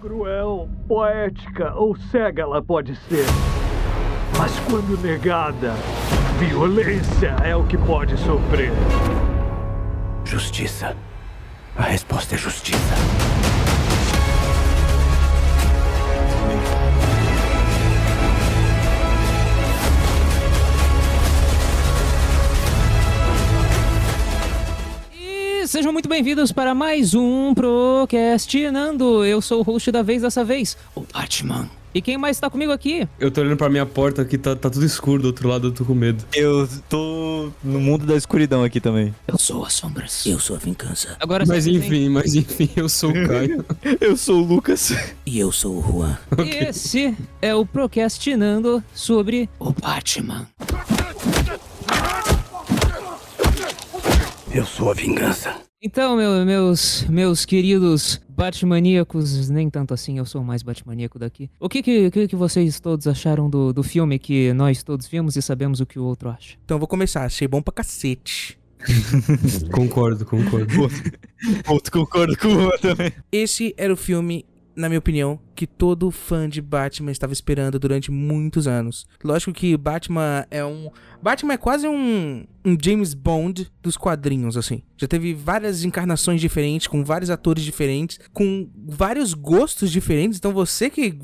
Cruel, poética ou cega ela pode ser. Mas quando negada, violência é o que pode sofrer. Justiça. A resposta é justiça. Sejam muito bem-vindos para mais um Procrastinando. Eu sou o host da vez dessa vez, o Batman. E quem mais tá comigo aqui? Eu tô olhando pra minha porta aqui, tá, tá tudo escuro do outro lado, eu tô com medo. Eu tô no mundo da escuridão aqui também. Eu sou as sombras. Eu sou a vingança. Agora Mas enfim, mas enfim, eu sou o Caio. Eu sou o Lucas. E eu sou o Juan. Esse é o Procrastinando sobre O Batman. Eu sou a vingança. Então, meu- meus, meus queridos Batmaníacos, nem tanto assim, eu sou o mais Batmaníaco daqui. O que que, que, que vocês todos acharam do, do filme que nós todos vimos e sabemos o que o outro acha? Então eu vou começar. Achei bom pra cacete. concordo, concordo. Outro concordo com o também. Esse era o filme, na minha opinião, que todo fã de Batman estava esperando durante muitos anos. Lógico que Batman é um. Batman é quase um, um James Bond dos quadrinhos, assim. Já teve várias encarnações diferentes, com vários atores diferentes, com vários gostos diferentes. Então você que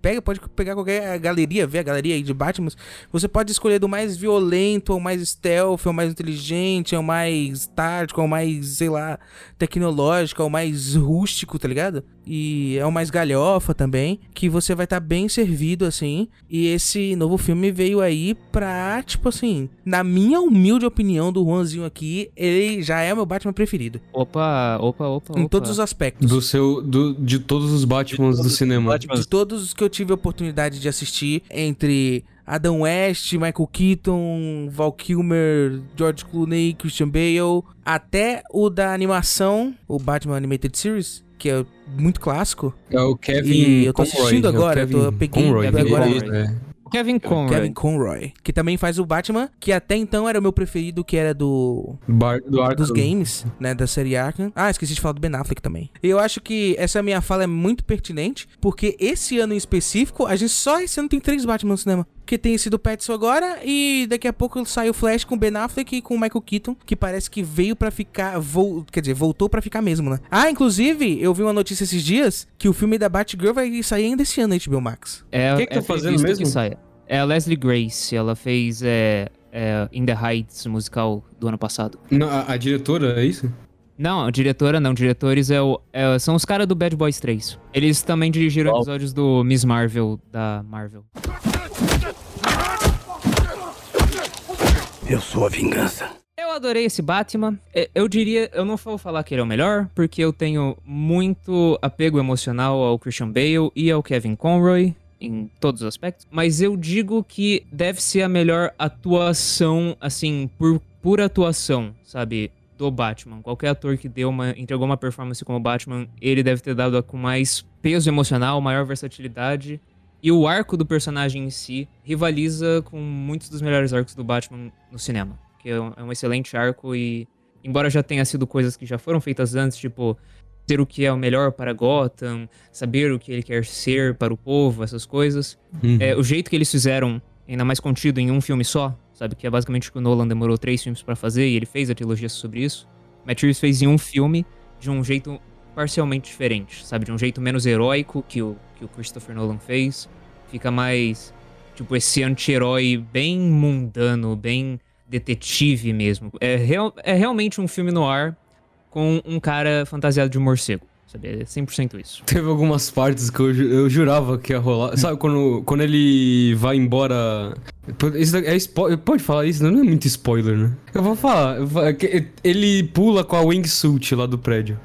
pega, pode pegar qualquer galeria, ver a galeria aí de Batman, você pode escolher do mais violento, ao mais stealth, ao mais inteligente, ao mais tático, ao mais, sei lá, tecnológico, ao mais rústico, tá ligado? E é o mais galhofa também, que você vai estar bem servido, assim. E esse novo filme veio aí pra, tipo assim, na minha humilde opinião do Juanzinho aqui, ele já é o meu Batman preferido. Opa, opa, opa, Em opa. todos os aspectos. Do seu, do, de todos os Batmans do cinema. Batman. De todos os que eu tive a oportunidade de assistir, entre Adam West, Michael Keaton, Val Kilmer, George Clooney, Christian Bale, até o da animação, o Batman Animated Series, que é muito clássico. É o Kevin E eu tô Conroy, assistindo é agora, eu tô- Kevin eu peguei- Conroy, peguei né? agora. É. Kevin Conroy. Kevin Conroy, que também faz o Batman, que até então era o meu preferido, que era do Bar, do Arkham. dos games, né, da série Arkham. Ah, esqueci de falar do Ben Affleck também. E eu acho que essa minha fala é muito pertinente, porque esse ano em específico, a gente só esse ano tem três Batman no cinema. Que tem esse do Pattinson agora, e daqui a pouco sai o Flash com o Ben Affleck e com o Michael Keaton, que parece que veio pra ficar, vol- quer dizer, voltou pra ficar mesmo, né? Ah, inclusive, eu vi uma notícia esses dias, que o filme da Batgirl vai sair ainda esse ano na HBO Max. É, Quem que tá é fazendo previsto mesmo? que saia. É a Leslie Grace, ela fez é, é, In the Heights, musical do ano passado. Não, a, a diretora, é isso? Não, a diretora não, diretores é o, é- são os caras do Bad Boys 3. Eles também dirigiram Uau. episódios do Miss Marvel, da Marvel. Eu sou a vingança. Eu adorei esse Batman. É, Eu diria, eu não vou falar que ele é o melhor, porque eu tenho muito apego emocional ao Christian Bale e ao Kevin Conroy em todos os aspectos, mas eu digo que deve ser a melhor atuação, assim, por pura atuação, sabe, do Batman. Qualquer ator que deu uma, entregou uma performance como Batman, ele deve ter dado com mais peso emocional, maior versatilidade. E o arco do personagem em si rivaliza com muitos dos melhores arcos do Batman no cinema. Que é um, é um excelente arco e, embora já tenha sido coisas que já foram feitas antes, tipo, ser o que é o melhor para Gotham, saber o que ele quer ser para o povo, essas coisas. Uhum. É, o jeito que eles fizeram, ainda mais contido em um filme só, sabe? Que é basicamente o que o Nolan demorou três filmes pra fazer e ele fez a trilogia sobre isso. Matt Reeves fez em um filme de um jeito parcialmente diferente, sabe? De um jeito menos heróico que o, que o Christopher Nolan fez. Fica mais, tipo, esse anti-herói bem mundano, bem detetive mesmo. É, real, é realmente um filme no ar com um cara fantasiado de morcego, sabe? É 100% isso. Teve algumas partes que eu, eu jurava que ia rolar. Sabe, quando, quando ele vai embora. Isso é spo- Pode falar isso? Não é muito spoiler, né? Eu vou falar. é Ele pula com a wingsuit lá do prédio.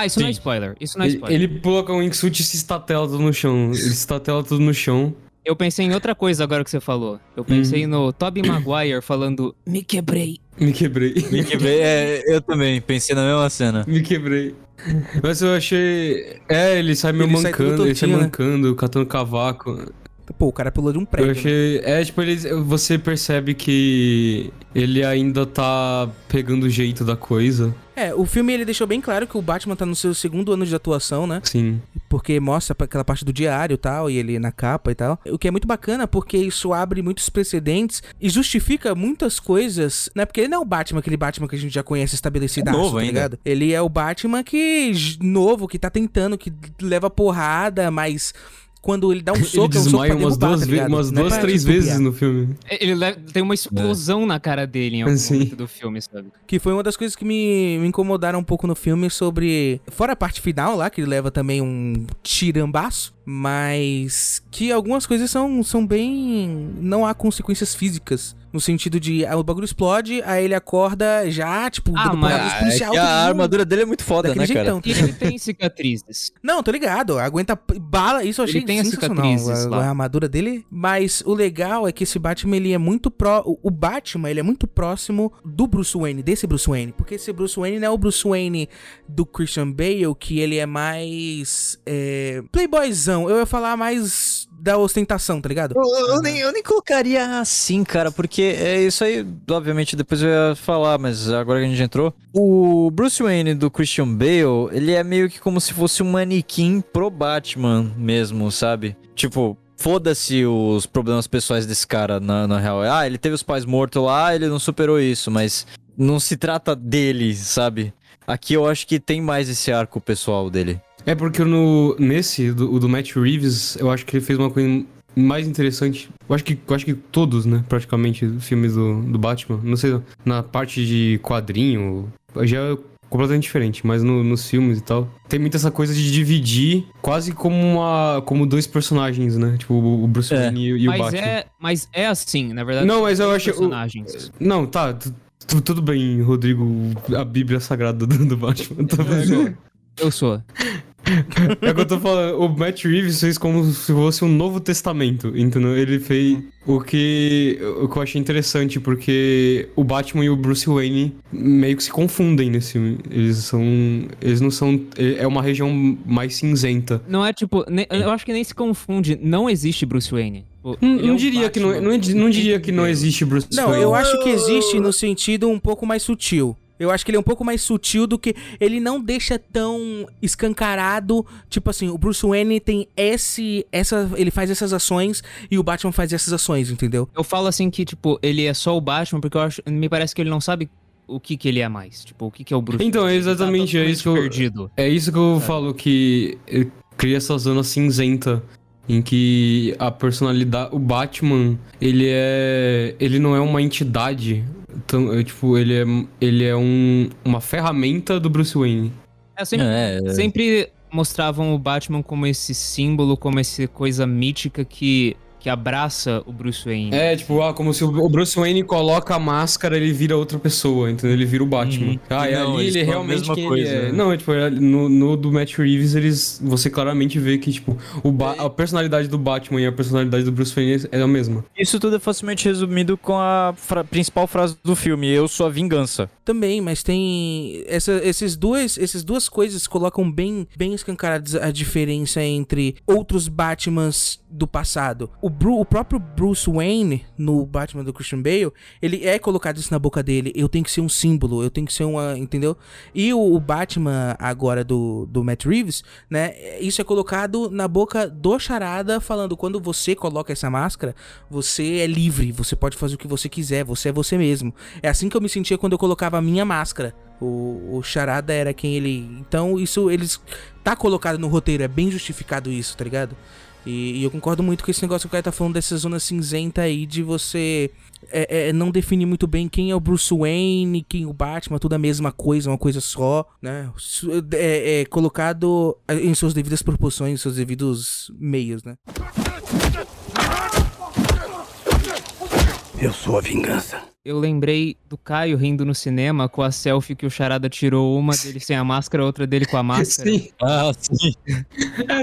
Ah, isso não é Sim. spoiler. Isso não é Ele, spoiler. ele pula com a wingsuit e se estatela tudo no chão. Ele se estatela tudo no chão. Eu pensei em outra coisa agora que você falou. Eu pensei no Tobey Maguire falando Me quebrei. Me quebrei. Me quebrei, é, eu também, pensei na mesma cena. Me quebrei. Mas eu achei. É, ele sai meio Ele sai mancando, ele sai né? mancando, catando cavaco. Pô, o cara pulou de um Eu prédio. né? achei. É, tipo, ele, você percebe que ele ainda tá pegando o jeito da coisa. É, o filme ele deixou bem claro que o Batman tá no seu segundo ano de atuação, né? Sim. Porque mostra aquela parte do diário e tal, e ele na capa e tal. O que é muito bacana porque isso abre muitos precedentes e justifica muitas coisas, né? Porque ele não é o Batman, aquele Batman que a gente já conhece estabelecido, É novo tá ainda. ligado? Ele é o Batman que novo, que tá tentando, que leva porrada, mas quando ele dá um Ele soco, é um soco pra desmaia umas derrubar, duas, tá ligado? umas é duas pra três vezes no filme. Ele leva- tem uma explosão na cara dele em algum Sim. momento do filme, sabe? Que foi uma das coisas que me, me incomodaram um pouco no filme sobre. Fora a parte final lá, que ele leva também um tirambaço. Mas que algumas coisas são, são bem. Não há consequências físicas. No sentido de ah, o bagulho explode, aí ele acorda já, tipo, Ah, dando mas- porrada nos é a armadura dele é muito foda, Daquele né, cara? jeitão. E ele tem cicatrizes. Não, tô ligado. Aguenta bala. Isso eu Ele achei tem as sensacional. cicatrizes A, a armadura dele. Mas o legal é que esse Batman, ele é muito pró... o- O Batman, ele é muito próximo do Bruce Wayne, desse Bruce Wayne. Porque esse Bruce Wayne não é o Bruce Wayne do Christian Bale, que ele é mais... É, playboyzão. Eu ia falar mais da ostentação, tá ligado? Eu, eu- eu nem, eu nem colocaria assim, cara, porque é isso aí, obviamente, depois eu ia falar, mas agora que a gente entrou. O Bruce Wayne do Christian Bale, ele é meio que como se fosse um manequim pro Batman mesmo, sabe? Tipo. Foda-se os problemas pessoais desse cara, na, na real. Ah, ele teve os pais mortos lá, ele não superou isso, mas não se trata dele, sabe? Aqui eu acho que tem mais esse arco pessoal dele. É porque no, nesse, do, o do Matt Reeves, eu acho que ele fez uma coisa mais interessante. Eu acho que, eu acho que todos, né, praticamente, os filmes do, do Batman. Não sei, na parte de quadrinho, já é completamente diferente, mas no- nos filmes e tal. Tem muito essa coisa de dividir quase como uma. como dois personagens, né? Tipo, o Bruce É. Wayne e, e o mas, Batman. é, mas é assim, na verdade. Não, mas eu acho- o- personagens. Não, tá. tu- tu- tudo bem, Rodrigo. A Bíblia Sagrada do, do Batman. Tá Eu sou. É o que eu tô falando, o Matt Reeves fez como se fosse um novo testamento, entendeu? Ele fez o que, o que eu achei interessante, porque o Batman e o Bruce Wayne meio que se confundem nesse filme. Eles são. Eles não são. É uma região mais cinzenta. Não é tipo. eu acho que nem se confunde. Não existe Bruce Wayne. Não, é não diria que não, não, não diria que não existe Bruce Não, Wayne. eu acho que existe no sentido um pouco mais sutil. Eu acho que ele é um pouco mais sutil do que. Ele não deixa tão escancarado. Tipo assim, o Bruce Wayne tem esse. Essa, ele faz essas ações e o Batman faz essas ações, entendeu? Eu falo assim que, tipo, ele é só o Batman, porque eu acho. Me parece que ele não sabe o que, que ele é mais. Tipo, o que, que é o Bruce Então, é Ele tá exatamente, é isso que eu- perdido. É isso que eu falo, que cria essa zona cinzenta em que a personalidade. O Batman, ele é. Ele não é uma entidade. Então, tipo, ele é, ele é um, uma ferramenta do Bruce Wayne. É, sempre, É, é. sempre mostravam o Batman como esse símbolo, como essa coisa mítica que, que abraça o Bruce Wayne. É, tipo, ah, como se o Bruce Wayne coloca a máscara, ele vira outra pessoa, entendeu? Ele vira o Batman. Uhum. Ah, e Não, ali ele realmente mesma quem coisa, ele é. né? Não, é, tipo, é, no, no do Matt Reeves, eles, você claramente vê que, tipo, o Ba- a personalidade do Batman e a personalidade do Bruce Wayne é a mesma. Isso tudo é facilmente resumido com a fra- principal frase do filme: Eu sou a vingança. Também, mas tem. Essa, esses duas, essas duas coisas colocam bem, bem escancaradas a diferença entre outros Batmans do passado. O, Bru- o próprio Bruce Wayne, no Batman do Christian Bale, ele é colocado isso na boca dele. Eu tenho que ser um símbolo, eu tenho que ser uma. Entendeu? E o, o Batman agora do, do Matt Reeves, né? Isso é colocado na boca do Charada, falando: quando você coloca essa máscara, você é livre, você pode fazer o que você quiser, você é você mesmo. É assim que eu me sentia quando eu colocava a minha máscara. O, o Charada era quem ele. Então, isso eles. Tá colocado no roteiro, é bem justificado isso, tá ligado? E, e eu concordo muito com esse negócio que o cara tá falando dessa zona cinzenta aí de você é, é, não definir muito bem quem é o Bruce Wayne, quem é o Batman, tudo a mesma coisa, uma coisa só, né? É, é colocado em suas devidas proporções, em seus devidos meios, né? Eu sou a vingança. Eu lembrei do Caio rindo no cinema com a selfie que o Charada tirou, uma dele sem a máscara, outra dele com a máscara. Sim. Ah, sim.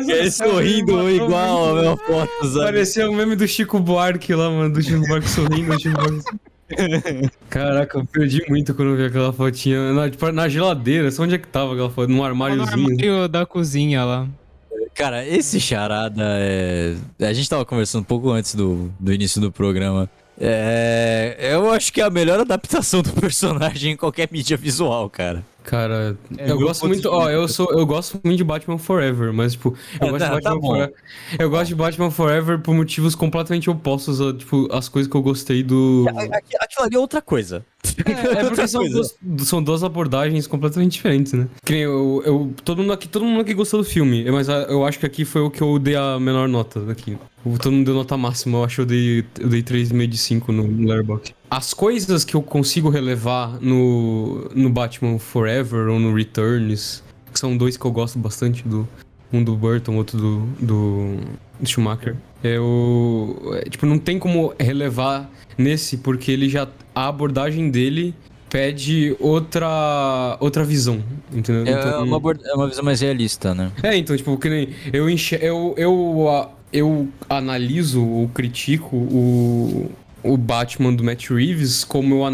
Ele sorrindo igual a minha foto, sabe? Parecia o meme do Chico Buarque lá, mano. Do Chico Buarque sorrindo, do Chico Buarque. Caraca, eu perdi muito quando eu vi aquela fotinha. Na, tipo, na geladeira, só onde é que tava aquela foto? Num No armáriozinho. armário da cozinha lá. Cara, esse charada é. A gente tava conversando um pouco antes do, do início do programa. É. Eu acho que é a melhor adaptação do personagem em qualquer mídia visual, cara. Cara, É, eu gosto muito, de ó, eu sou, eu gosto muito de Batman Forever, mas tipo, eu É, gosto tá- de tá Batman bom. Forever. Eu gosto de Batman Forever por motivos completamente opostos a, tipo, as coisas que eu gostei do Aqui- Aquilo ali é outra coisa. É, porque são duas, são duas abordagens completamente diferentes, né? Que nem eu, eu- todo mundo aqui, todo mundo aqui gostou do filme, mas eu acho que aqui foi o que eu dei a menor nota daqui. Todo mundo deu nota máxima, eu acho que eu dei, eu dei 3,5 de 5 no, no Letterboxd. As coisas que eu consigo relevar no, no Batman Forever ou no Returns, que são dois que eu gosto bastante do um do Burton, outro do, do, do Schumacher. Eu, é, tipo, não tem como relevar nesse porque ele já a abordagem dele pede outra outra visão, entendeu? É, Então- uma, é uma visão mais realista, né? é, então, tipo, que nem eu enxer... eu, eu, a- eu analiso ou critico o, o Batman do Matt Reeves como eu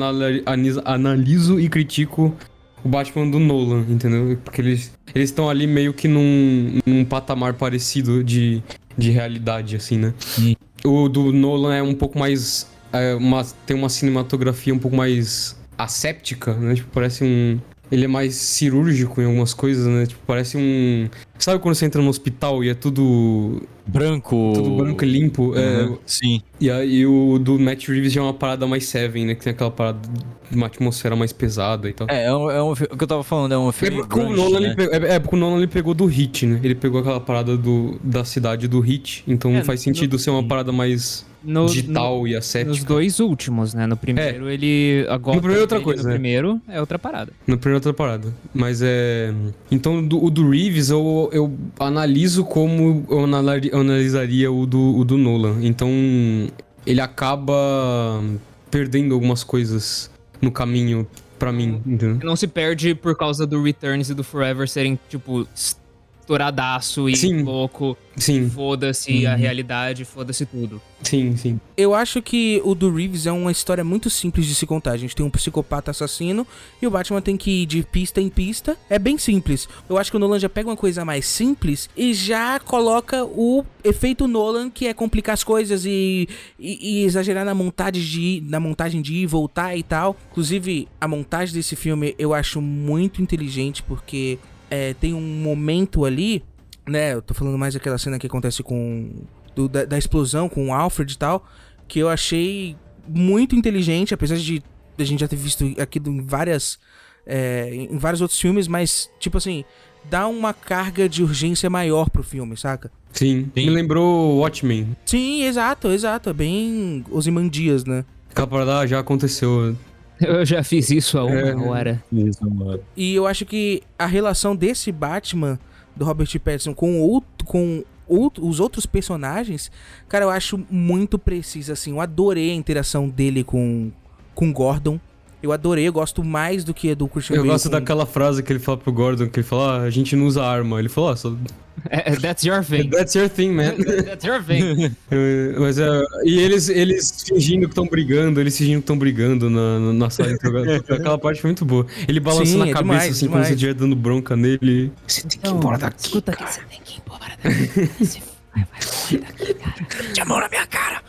analiso e critico o Batman do Nolan, entendeu? Porque eles eles estão ali meio que num, num patamar parecido de, de realidade, assim, né? Sim. O do Nolan é um pouco mais. é, uma, tem uma cinematografia um pouco mais asséptica, né? Tipo, parece um. Ele é mais cirúrgico em algumas coisas, né? Tipo, parece um. Sabe quando você entra no hospital e é tudo. Branco. Tudo branco e limpo? É, Uhum, Sim. e aí o do Matt Reeves já é uma parada mais Seven, né? Que tem aquela parada de uma atmosfera mais pesada e tal. É, é, um, é um o que eu tava falando, é um É filme. porque, o grunge, Nolan, né? pegou, é, é porque o Nolan ele pegou do Hit, né? Ele pegou aquela parada do, da cidade do Hit. Então É, faz sentido ser uma parada mais No, digital e no- asséptica. nos dois últimos, né? No primeiro, ele. Agora, No primeiro é outra dele, coisa, No né? primeiro é outra parada. Na primeira outra parada. Mas é. Então do- o do Reeves eu, eu analiso como eu analisaria o do, o do Nolan. Então ele acaba perdendo algumas coisas no caminho pra mim, entendeu? Não se perde por causa do Returns e do Forever serem, tipo, estouradaço e Sim. louco. Sim, Foda-se a realidade, foda-se tudo. sim, sim. Eu acho que o do Reeves é uma história muito simples de se contar. A gente tem um psicopata assassino e o Batman tem que ir de pista em pista. É bem simples. Eu acho que o Nolan já pega uma coisa mais simples e já coloca o efeito Nolan, que é complicar as coisas e, e- e exagerar na montagem, de ir, na montagem de ir e voltar e tal. Inclusive, a montagem desse filme eu acho muito inteligente porque é, tem um momento ali, né? Eu tô falando mais daquela cena que acontece com do- da, da explosão com o Alfred e tal, que eu achei muito inteligente, apesar de a gente já ter visto aquilo em várias. é, em vários outros filmes, mas, tipo assim, dá uma carga de urgência maior pro filme, saca? Sim. Me lembrou Watchmen. Sim, exato, exato. É bem Osimandias, né? Aquela parada ah, já aconteceu. Eu já fiz isso há uma É. hora. E eu acho que a relação desse Batman, do Robert Pattinson, com, outro, com outro- os outros personagens, cara, eu acho muito precisa, assim. Eu adorei a interação dele com, com Gordon. Eu adorei, eu gosto mais do que do Christian Eu Bale gosto com- daquela frase que ele fala pro Gordon, que ele fala, ah, a gente não usa arma. Ele falou, ah, só... É, that's your thing. That's your thing, man. That's your thing. É, Mas é. E eles, eles fingindo que estão brigando, eles fingindo que estão brigando na, na, sala de. Aquela parte foi muito boa. Ele balançando Sim, a é cabeça demais, assim, como demais. se estivesse dando bronca nele. Você tem que ir embora daqui. Escuta aqui, você tem que ir embora daqui. Você vai, vai embora daqui, cara. De amor na minha cara.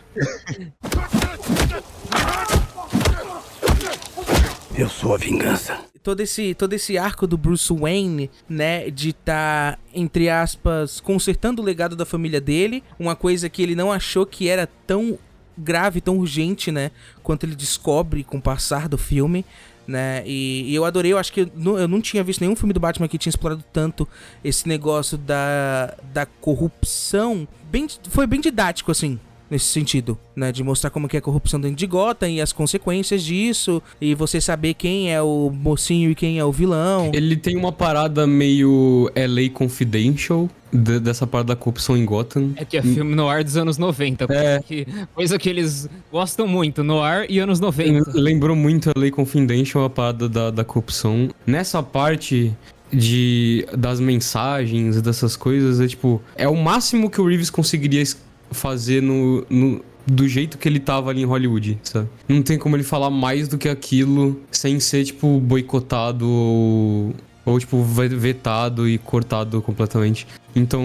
Eu sou a vingança. todo esse, todo esse arco do Bruce Wayne, né, de tá, entre aspas, consertando o legado da família dele, uma coisa que ele não achou que era tão grave, tão urgente, né, quanto ele descobre com o passar do filme, né, e, e eu adorei, eu acho que eu não, eu não tinha visto nenhum filme do Batman que tinha explorado tanto esse negócio da, da corrupção, bem, foi bem didático, assim, nesse sentido, né? De mostrar como que é a corrupção dentro de Gotham e as consequências disso, e você saber quem é o mocinho e quem é o vilão. Ele tem uma parada meio LA Confidential, de- dessa parada da corrupção em Gotham. É que é filme no ar dos anos 90. Coisa, É. que, coisa que eles gostam muito, no ar e anos 90. Lembrou muito a Lei Confidential, a parada da, da corrupção. Nessa parte de das mensagens, dessas coisas, é tipo, é o máximo que o Reeves conseguiria fazer no, no- do jeito que ele tava ali em Hollywood, sabe? Não tem como ele falar mais do que aquilo sem ser, tipo, boicotado ou, ou tipo, ve- vetado e cortado completamente. Então,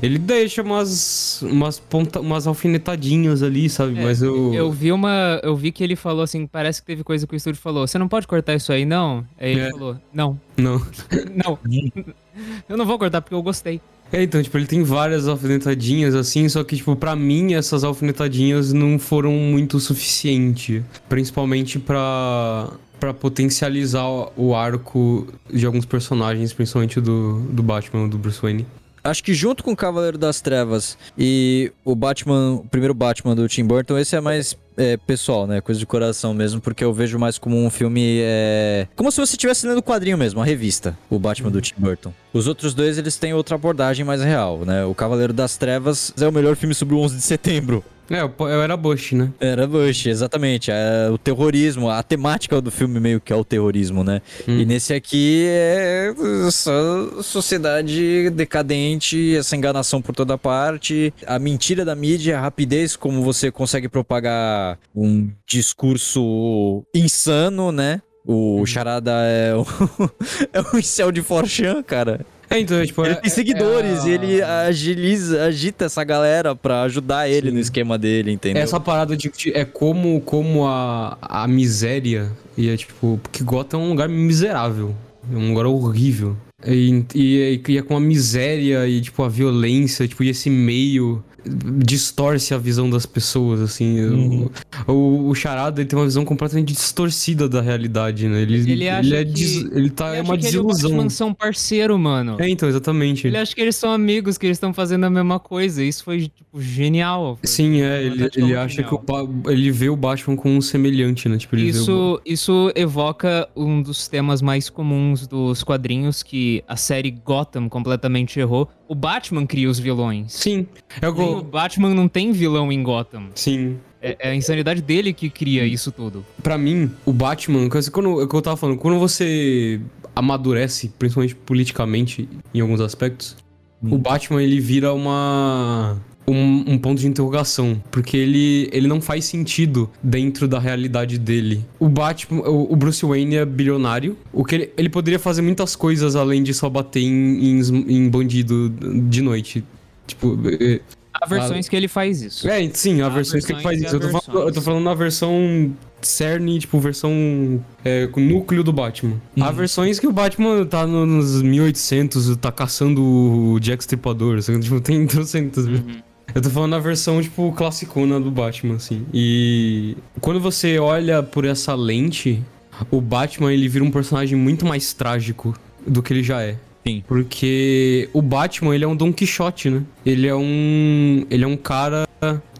ele deixa umas, umas, ponta, umas alfinetadinhas ali, sabe? É, Mas eu. Eu vi uma. Eu vi que ele falou assim, parece que teve coisa que o estúdio falou. Você não pode cortar isso aí, não? Aí ele É. falou, não, Não. não. eu não vou cortar porque eu gostei. É, então, tipo, ele tem várias alfinetadinhas assim, só que, tipo, pra mim, essas alfinetadinhas não foram muito o suficiente. Principalmente pra. Pra potencializar o arco de alguns personagens, principalmente do, do Batman, do Bruce Wayne. Acho que junto com Cavaleiro das Trevas e o Batman, o primeiro Batman do Tim Burton, esse é mais é, pessoal, né? Coisa de coração mesmo, porque eu vejo mais como um filme. É... Como se você estivesse lendo o quadrinho mesmo, a revista, o Batman do Tim Burton. Os outros dois, eles têm outra abordagem mais real, né? O Cavaleiro das Trevas é o melhor filme sobre o 11 de setembro. É, eu, era Bush, né? Era Bush, exatamente. É o terrorismo, a temática do filme meio que é o terrorismo, né? E nesse aqui é essa sociedade decadente, essa enganação por toda parte, a mentira da mídia, a rapidez como você consegue propagar um discurso insano, né? O Charada é o, é incel de Forchan, cara. É, então, tipo, Ele é- tem seguidores é e a- ele agiliza, agita essa galera pra ajudar ele no esquema dele, entendeu? Essa parada de de- é como, como a, a miséria e é tipo, porque Gotham é um lugar miserável, é um lugar horrível. E, e, e é com a miséria e tipo a violência, tipo, e esse meio distorce a visão das pessoas, assim. Uhum. O, o, o Charada ele tem uma visão completamente distorcida da realidade, né? Ele, Ele acha é que- des- ele tá Ele é uma que ele e o desilusão. Batman são parceiro, mano. É, então, exatamente. Ele acha que eles são amigos, que eles estão fazendo a mesma coisa. Isso foi, tipo, genial. Foi- Sim, é, ele, ele acha que genial. o, Ba- ele vê o Batman como um semelhante, né? Tipo, ele o- Isso, isso evoca um dos temas mais comuns dos quadrinhos que a série Gotham completamente errou. O Batman cria os vilões. Sim. É o que o Batman não tem vilão em Gotham. Sim. É, é a insanidade dele que cria isso tudo. Pra mim, o Batman, quando, é o que eu tava falando, quando você amadurece, principalmente politicamente, em alguns aspectos, o Batman ele vira uma. Um, um ponto de interrogação, porque ele, ele não faz sentido dentro da realidade dele. O Batman, o, o Bruce Wayne é bilionário, o que ele, ele poderia fazer muitas coisas além de só bater em, em, em bandido de noite. Tipo, é, Há versões que ele faz isso. é, sim, a Há versão que ele faz versões isso. Eu tô, há falando, eu tô versões. falando na versão cerne, tipo, versão é, com núcleo do Batman. Há versões que o Batman tá no- nos 1800, tá caçando o Jack Stripador, sabe? tipo, tem trocentas. Eu tô falando na versão, tipo, classicona do Batman, assim. E quando você olha por essa lente, o Batman, ele vira um personagem muito mais trágico do que ele já é. Sim. Porque o Batman, ele é um Don Quixote, né? Ele é um. Ele é um cara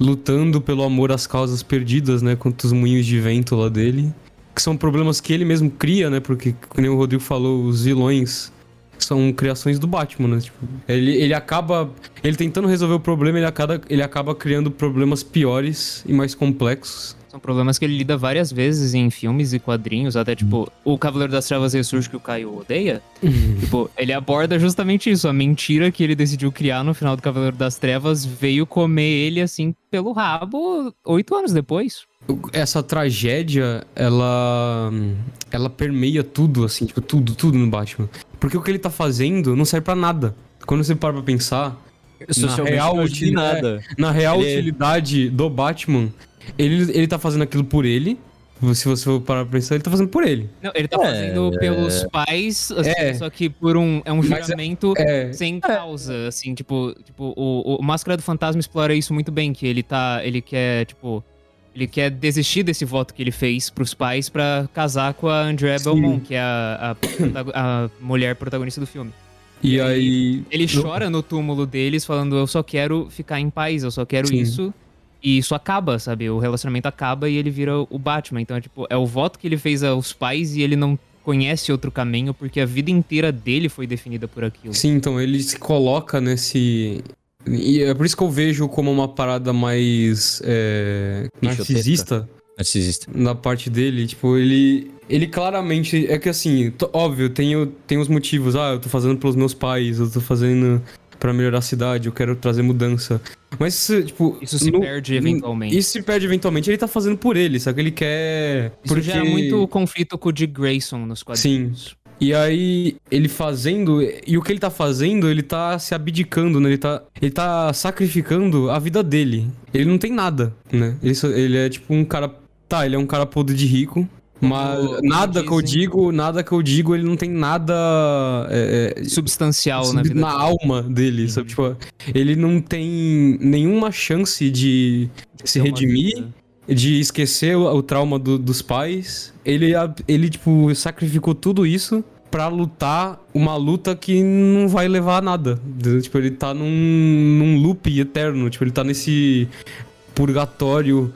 lutando pelo amor às causas perdidas, né? Contra os moinhos de vento lá dele. Que são problemas que ele mesmo cria, né? Porque, como o Rodrigo falou, os vilões são criações do Batman, né? Tipo, ele, ele acaba. Ele tentando resolver o problema, ele acaba, ele acaba criando problemas piores e mais complexos. São problemas que ele lida várias vezes em filmes e quadrinhos, até tipo, o Cavaleiro das Trevas Ressurge que o Caio odeia. tipo, ele aborda justamente isso, a mentira que ele decidiu criar no final do Cavaleiro das Trevas veio comer ele assim pelo rabo oito anos depois. essa tragédia, ela ela permeia tudo, assim, tipo, tudo, tudo no Batman. Porque o que ele tá fazendo não serve pra nada. Quando você para pra pensar, Socialmente real, utilidade- nada. na real Ele é- utilidade do Batman, ele, ele tá fazendo aquilo por ele. Se você for parar pra pensar, ele tá fazendo por ele. Não, ele tá É, fazendo pelos pais, assim, É. só que por um é um é- juramento É, sem causa, assim, tipo, tipo o, o Máscara do Fantasma explora isso muito bem, que ele tá, ele quer, tipo, ele quer desistir desse voto que ele fez pros pais pra casar com a Andrea Sim. Belmont, que é a, a, a mulher protagonista do filme. e aí. Ele chora no túmulo deles falando, eu só quero ficar em paz, eu só quero Sim. isso. E isso acaba, sabe? O relacionamento acaba e ele vira o Batman. Então, é, tipo, é o voto que ele fez aos pais e ele não conhece outro caminho porque a vida inteira dele foi definida por aquilo. Sim, então ele se coloca nesse. E é por isso que eu vejo como uma parada mais. É, narcisista. Narcisista. na parte dele, tipo, ele. Ele claramente. É que assim, óbvio, tem, o- tem os motivos. Ah, eu tô fazendo pelos meus pais, eu tô fazendo pra melhorar a cidade, eu quero trazer mudança. Mas, isso, tipo. Isso se no- perde eventualmente. Isso se perde eventualmente. Ele tá fazendo por ele, sabe? Ele quer. Isso porque... gera muito conflito com o Dick Grayson nos quadrinhos. E aí, ele fazendo. E o que ele tá fazendo, ele tá se abdicando, né? Ele tá, ele tá sacrificando a vida dele. Ele não tem nada, né? Ele, só- ele é tipo um cara. Tá, ele é um cara podre de rico. Mas Como- como nada que eu digo, nada que eu digo, ele não tem nada. é, é, Substancial na vida na alma dele, sabe? Tipo, ele não tem nenhuma chance de se ter uma redimir, vida. de esquecer o, o trauma do- dos pais. Ele, ele, tipo, sacrificou tudo isso pra lutar uma luta que não vai levar a nada. Tipo, ele tá num, num loop eterno. Tipo, ele tá nesse purgatório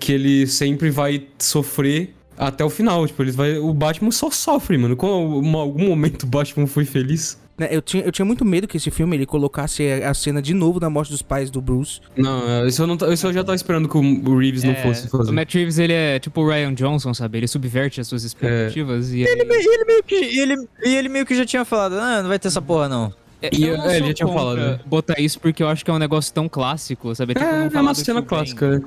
que ele sempre vai sofrer até o final. Tipo, ele vai, o Batman só sofre, mano. Em algum momento o Batman foi feliz. Né, Eu tinha, eu tinha muito medo que esse filme ele colocasse a cena de novo da morte dos pais do Bruce. Não, isso eu, não, ta- isso eu já tava esperando que o Reeves não É, fosse fazer. O Matt Reeves, ele é tipo o Ryan Johnson, sabe? Ele subverte as suas expectativas e aí... E ele meio que, ele, e ele meio que já tinha falado, ah, não vai ter essa porra não. É, E, eu não é, ele já tinha falado, né? botar isso porque eu acho que é um negócio tão clássico, sabe? Tipo, não É, é uma cena clássica. vem.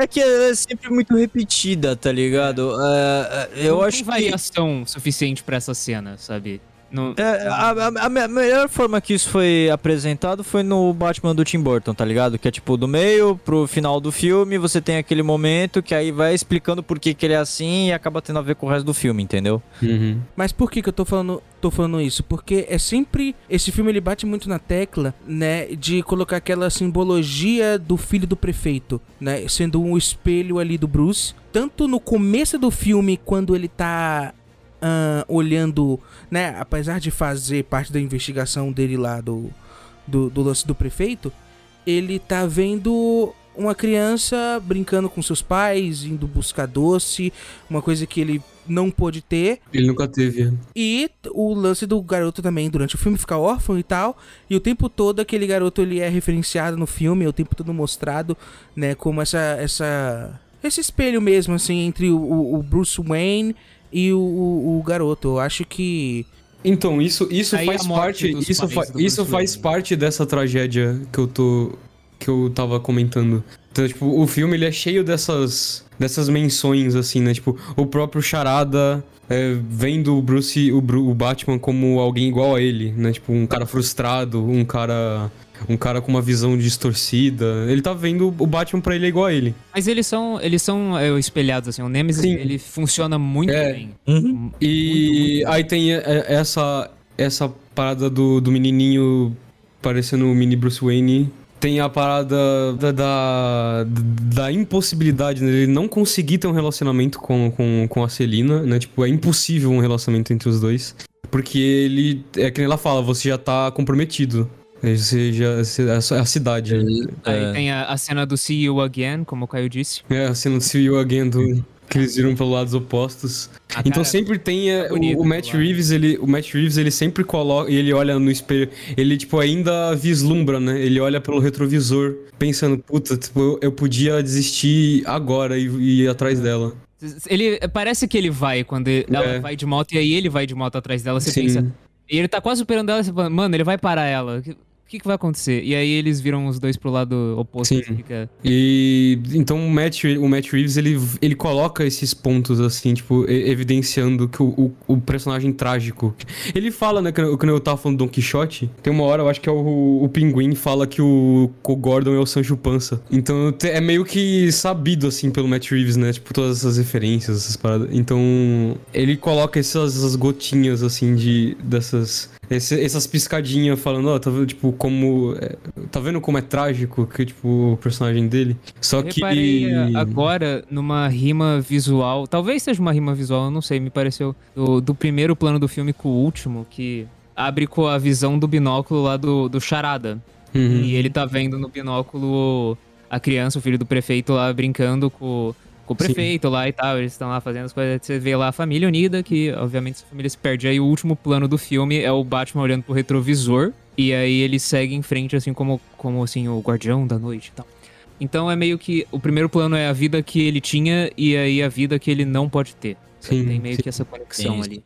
É que é sempre muito repetida, tá ligado? É, é, eu não acho tem que variação suficiente pra essa cena, sabe? Não... é, a, a- a melhor forma que isso foi apresentado foi no Batman do Tim Burton, tá ligado? Que é tipo do meio pro final do filme, você tem aquele momento que aí vai explicando por que, que ele é assim e acaba tendo a ver com o resto do filme, entendeu? Uhum. Mas por que, que eu tô falando, tô falando isso? Porque é sempre. Esse filme ele bate muito na tecla, né? De colocar aquela simbologia do filho do prefeito, né? Sendo um espelho ali do Bruce. Tanto no começo do filme, quando ele tá. Ah, olhando, né? Apesar de fazer parte da investigação dele lá do, do, do lance do prefeito, ele tá vendo uma criança brincando com seus pais, indo buscar doce, uma coisa que ele não pôde ter. Ele nunca teve. E o lance do garoto também, durante o filme, ficar órfão e tal. E o tempo todo aquele garoto ele é referenciado no filme, é o tempo todo mostrado, né, como essa. essa esse espelho mesmo, assim, entre o- o Bruce Wayne e o, o- o garoto. Eu acho que. Então, isso, isso Aí faz parte. Isso, fa isso faz parte dessa tragédia que eu tô. que eu tava comentando. Então, tipo, o filme ele é cheio dessas. dessas menções, assim, né? Tipo, o próprio Charada. é, vendo o Bruce, o, o Batman como alguém igual a ele, né? Tipo, um cara frustrado, um cara. Um cara com uma visão distorcida. Ele tá vendo o Batman pra ele é igual a ele. Mas eles são, eles são é, espelhados, assim. O Nemesis, Sim. ele funciona muito É. bem. E aí tem é, é, essa, essa parada do, do menininho parecendo o mini Bruce Wayne. Tem a parada da, da, da impossibilidade dele não conseguir ter um relacionamento com, com, com a Celina, né? Tipo, é impossível um relacionamento entre os dois. Porque ele, é que nem ela fala, você já tá comprometido. É a é cidade. Aí É. tem a, a cena do See You Again, como o Caio disse. É, a cena do See You Again, do, que eles viram pelos lados opostos. Ah, Então cara, sempre tem é, tá bonito o, o Matt. Reeves, ele, o Matt Reeves, ele sempre coloca e ele olha no espelho, ele tipo ainda vislumbra, né? Ele olha pelo retrovisor, pensando, puta, tipo, eu, eu podia desistir agora e, e ir atrás dela. Ele, parece que ele vai quando ele- ela É. vai de moto e aí ele vai de moto atrás dela. Você Sim. pensa. E ele tá quase superando ela e você fala, mano, ele vai parar ela. O que, que, vai acontecer? E aí eles viram os dois pro lado oposto. Sim. assim, fica- E então o Matt, o Matt Reeves, ele, ele coloca esses pontos assim, tipo, evidenciando que o, o, o personagem trágico. Ele fala, né, quando quando eu tava falando do Don Quixote, tem uma hora, eu acho que é o, o Pinguim fala que o, o Gordon é o Sancho Panza. Então é meio que sabido, assim, pelo Matt Reeves, né, tipo, todas essas referências, essas paradas. Então ele coloca essas, essas gotinhas, assim, de dessas... esse- essas piscadinhas falando, ó, tá vendo, tipo, como... é, tá vendo como é trágico que, tipo, o personagem dele? Só que... reparei agora numa rima visual. Talvez seja uma rima visual, eu não sei. Me pareceu do, do primeiro plano do filme com o último, que abre com a visão do binóculo lá do, do Charada. Uhum. E ele tá vendo no binóculo a criança, o filho do prefeito lá brincando com, com o Sim. prefeito lá e tal. Eles estão lá fazendo as coisas. Você vê lá a família unida, que obviamente essa família se perde. Aí o último plano do filme é o Batman olhando pro retrovisor. E aí ele segue em frente, assim, como, como assim, o guardião da noite e tal. Então é meio que. O primeiro plano é a vida que ele tinha e aí a vida que ele não pode ter. Sim, Tem meio sim. que essa conexão ali.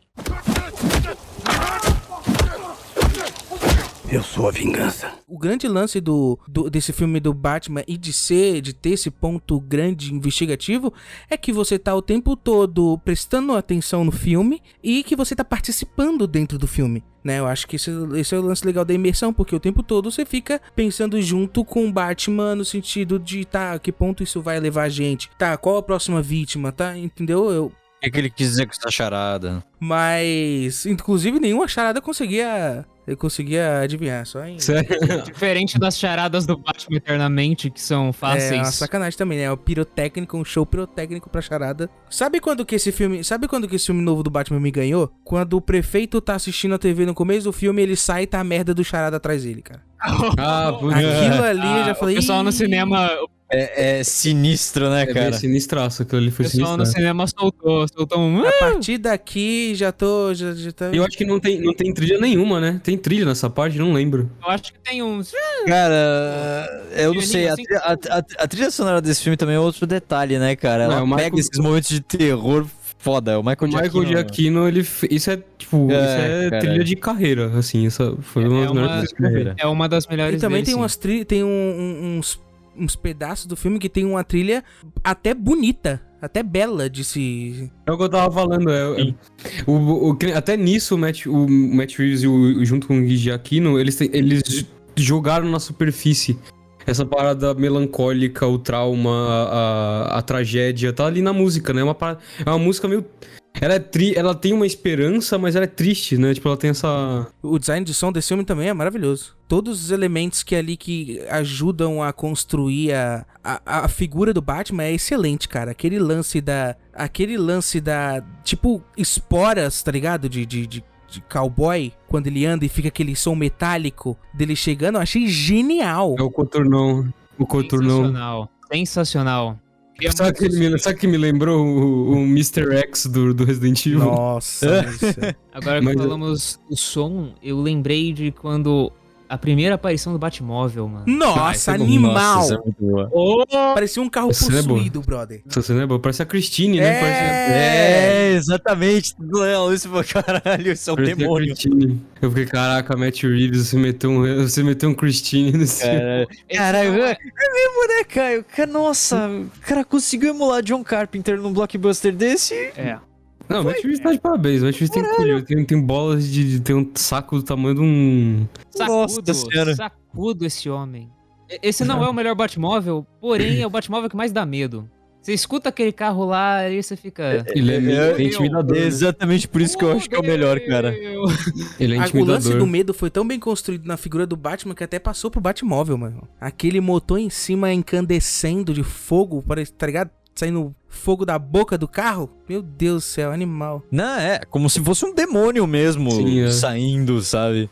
Eu sou a vingança. O grande lance do, do- desse filme do Batman e de ser, de ter esse ponto grande investigativo, é que você tá o tempo todo prestando atenção no filme e que você tá participando dentro do filme. Né, eu acho que esse, esse é o lance legal da imersão, porque o tempo todo você fica pensando junto com o Batman no sentido de, tá, que ponto isso vai levar a gente? Tá, qual a próxima vítima, tá? Entendeu? Eu, que, que ele quis dizer com essa charada? mas, inclusive, nenhuma charada conseguia, eu conseguia adivinhar, só em... Diferente das charadas do Batman Eternamente, que são É uma fáceis. sacanagem também, né? O pirotécnico, um show pirotécnico pra charada. Sabe quando que esse filme. Sabe quando que esse filme novo do Batman me ganhou? Quando o prefeito tá assistindo a TV no começo do filme, ele sai e tá a merda do charada atrás dele, cara. Ah, por Aquilo ali eu Ah, já falei. O pessoal no cinema, É, é sinistro, né, É bem cara? sinistraço, aquilo ali o foi pessoal no sinistro. cinema soltou, soltou um. A partir daqui já tô. Já, já tá... Eu acho que não tem, não tem trilha nenhuma, né? Tem trilha nessa parte? Não lembro. Eu acho que tem uns. Cara, eu não sei. A, a- a- a trilha sonora desse filme também é outro detalhe, né, cara? Ela Não, é o pega Michael- esses momentos de terror foda. O Michael, O Michael Giacchino- Giacchino, ele, isso é, tipo, É, isso é cara. trilha de carreira, assim, essa foi uma É das uma- melhores coisas que eu vi. É uma das E melhores também dele, tem umas tri... tem um- um- uns, uns pedaços do filme que tem uma trilha até bonita. Até bela de se. É o que eu tava falando, é, é- o, o- até nisso o Matt, o Matt Reeves e o, junto com o Giacchino, eles, têm- eles j- jogaram na superfície essa parada melancólica, o trauma, a, a, a tragédia, tá ali na música, né? É uma, é uma música meio... Ela, é tri, ela tem uma esperança, mas ela é triste, né? Tipo, ela tem essa... O design de som desse filme também é maravilhoso. Todos os elementos que ali que ajudam a construir a, a, a figura do Batman é excelente, cara. Aquele lance da. Aquele lance da. Tipo, esporas, tá ligado? De, de, de, de cowboy, quando ele anda e fica aquele som metálico dele chegando, eu achei genial. É o coturnão. O coturnão. Sensacional. Sensacional. É Sabe que, ele me, sabe que me lembrou o, o Mr. X do, do Resident Evil? Nossa, isso. Agora que Mas eu- falamos do som, eu lembrei de quando a primeira aparição do Batmóvel, mano. Nossa, é animal! Nossa, é muito boa. Parecia um carro Essa é possuído, brother. Essa cena é boa. Parece a Christine, né? Parece, É, exatamente. Léo, isso foi caralho, isso é um parece demônio. Christine. Eu fiquei, caraca, Matt Reeves, você meteu um, você meteu um Christine nesse Cara, Esse Caralho, não é, é- é mesmo, né, Caio? Cara, nossa, o cara conseguiu emular John Carpenter num blockbuster desse. É. Não, o Matt Reeves tá de parabéns. O Matt Reeves tem tem, tem bolas de, de ter um saco do tamanho de um... Nossa Sacudo, Senhora. sacudo esse homem. E- Esse não é o melhor Batmóvel, porém é o Batmóvel que mais dá medo. Você escuta aquele carro lá, aí você fica. Ele é, meio- é- é intimidador, É né? exatamente por isso que eu acho que é o melhor, cara. Ele é A- o lance intimidador. do medo foi tão bem construído na figura do Batman que até passou pro Batmóvel, mano. Aquele motor em cima incandescendo de fogo, parece, tá ligado? Saindo fogo da boca do carro. Meu Deus do céu, animal. Não, é como se fosse um demônio mesmo Sim, é. saindo, sabe?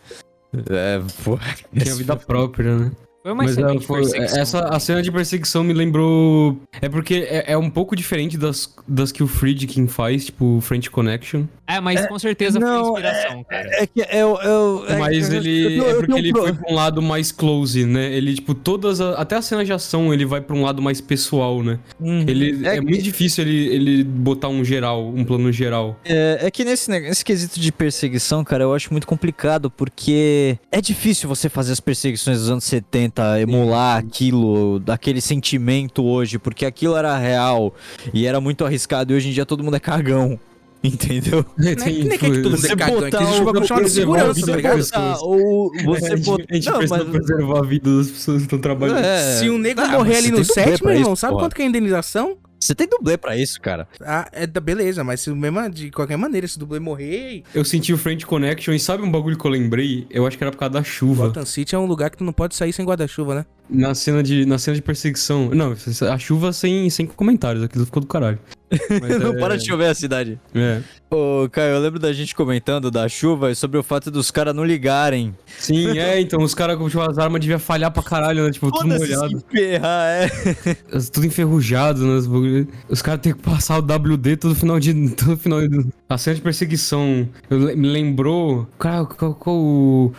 É, pô. Tem a vida própria, né? Foi uma Mas é, excelente foi- perseguição. essa a cena de perseguição me lembrou. É porque é, é um pouco diferente das, das que o Friedkin faz, tipo French Connection. É, mas com certeza não, foi inspiração, cara. É que é o. É, o- é Mas que eu- ele. eu- é eu porque ele pro- foi pra um lado mais close, né? Ele, tipo, todas. a- até a cena de ação ele vai pra um lado mais pessoal, né? Uhum. Ele, é É que- muito difícil ele, ele botar um geral, um plano geral. É, é que nesse, ne- nesse quesito de perseguição, cara, eu acho muito complicado, porque é difícil você fazer as perseguições dos anos 70, emular aquilo, daquele sentimento hoje, porque aquilo era real e era muito arriscado, e hoje em dia todo mundo é cagão. Entendeu? Não é, que é que é bagulho chamado segurança, tá ligado? ou você a gente, botar. a gente Não, precisa mas- preservar a vida das pessoas que estão trabalhando. É. Se um negro Ah, morrer ali você no set, meu irmão, sabe porra. quanto que é a indenização? Você tem dublê pra isso, cara. Ah, é da beleza, mas se o mesmo, de qualquer maneira, se o dublê morrer, Eu senti o French Connection e sabe um bagulho que eu lembrei? Eu acho que era por causa da chuva. Gotham City é um lugar que tu não pode sair sem guarda-chuva, né? Na cena de, na cena de perseguição. Não, a chuva sem, sem comentários, aquilo ficou do caralho. Não é- para de chover a cidade. É. Ô, Caio, eu lembro da gente comentando da chuva e sobre o fato dos caras não ligarem. Sim, é, então os caras com tipo, as armas deviam falhar pra caralho, né? Tipo, tudo molhado. ferrar, é. Tudo enferrujado, né? Os, caras têm que passar o WD todo final de. Todo final de... A cena de perseguição eu me lembrou. Cara, qual, qual o.